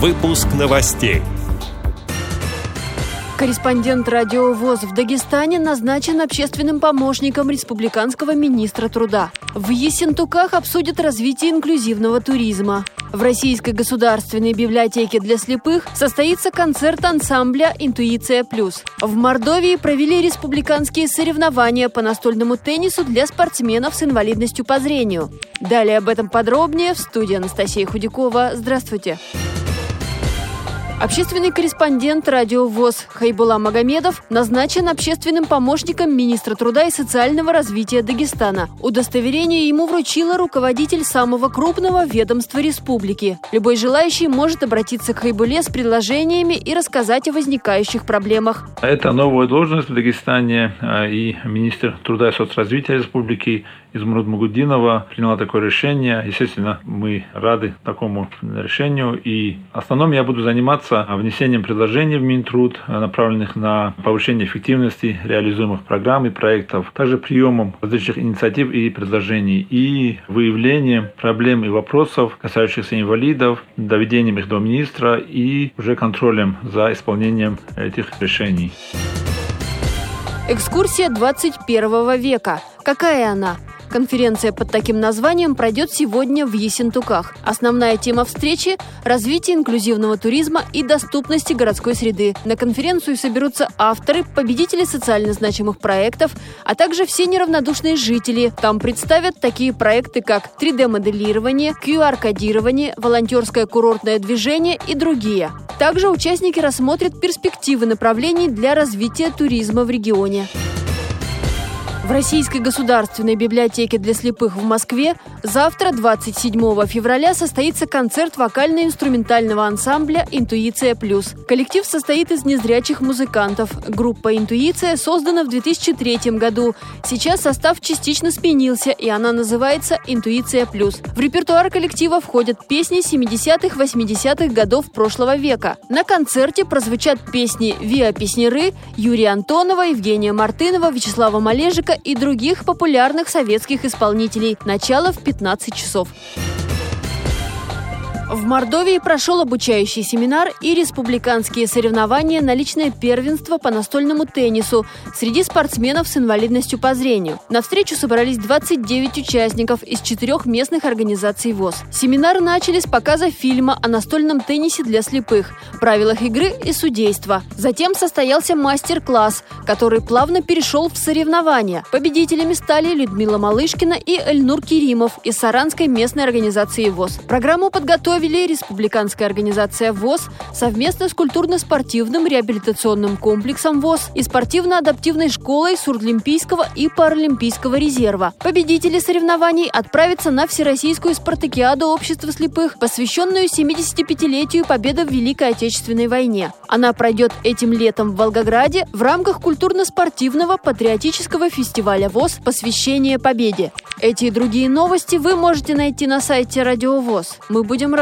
Выпуск новостей. Корреспондент радио ВОЗ в Дагестане назначен общественным помощником республиканского министра труда. В Ессентуках обсудят развитие инклюзивного туризма. В Российской государственной библиотеке для слепых состоится концерт ансамбля «Интуиция плюс». В Мордовии провели республиканские соревнования по настольному теннису для спортсменов с инвалидностью по зрению. Далее об этом подробнее в студии Анастасия Худякова. Здравствуйте. Здравствуйте. Общественный корреспондент радио ВОЗ Хайбула Магомедов назначен общественным помощником министра труда и социального развития Дагестана. Удостоверение ему вручила руководитель самого крупного ведомства республики. Любой желающий может обратиться к Хайбуле с предложениями и рассказать о возникающих проблемах. Это новая должность в Дагестане, а, и министр труда и соцразвития республики Измруд Магудинова приняла такое решение. Естественно, мы рады такому решению. И в основном я буду заниматься внесением предложений в Минтруд, направленных на повышение эффективности реализуемых программ и проектов, также приемом различных инициатив и предложений и выявлением проблем и вопросов, касающихся инвалидов, доведением их до министра и уже контролем за исполнением этих решений. Экскурсия 21 века. Какая она? Конференция под таким названием пройдет сегодня в Ессентуках. Основная тема встречи – развитие инклюзивного туризма и доступности городской среды. На конференцию соберутся авторы, победители социально значимых проектов, а также все неравнодушные жители. Там представят такие проекты, как 3D-моделирование, QR-кодирование, волонтерское курортное движение и другие. Также участники рассмотрят перспективы направлений для развития туризма в регионе. В Российской государственной библиотеке для слепых в Москве завтра, 27 февраля, состоится концерт вокально-инструментального ансамбля «Интуиция плюс». Коллектив состоит из незрячих музыкантов. Группа «Интуиция» создана в 2003 году. Сейчас состав частично сменился, и она называется «Интуиция плюс». В репертуар коллектива входят песни 70-х, 80-х годов прошлого века. На концерте прозвучат песни «Виа Песнеры», Юрия Антонова, Евгения Мартынова, Вячеслава Малежика и других популярных советских исполнителей. Начало в 15 часов. В Мордовии прошел обучающий семинар и республиканские соревнования на личное первенство по настольному теннису среди спортсменов с инвалидностью по зрению. На встречу собрались 29 участников из четырех местных организаций ВОЗ. Семинар начали с показа фильма о настольном теннисе для слепых, правилах игры и судейства. Затем состоялся мастер-класс, который плавно перешел в соревнования. Победителями стали Людмила Малышкина и Эльнур Керимов из Саранской местной организации ВОЗ. Программу подготовили провели республиканская организация ВОЗ совместно с культурно-спортивным реабилитационным комплексом ВОЗ и спортивно-адаптивной школой Сурдлимпийского и Паралимпийского резерва. Победители соревнований отправятся на Всероссийскую спартакиаду общества слепых, посвященную 75-летию победы в Великой Отечественной войне. Она пройдет этим летом в Волгограде в рамках культурно-спортивного патриотического фестиваля ВОЗ «Посвящение Победе». Эти и другие новости вы можете найти на сайте Радио ВОЗ. Мы будем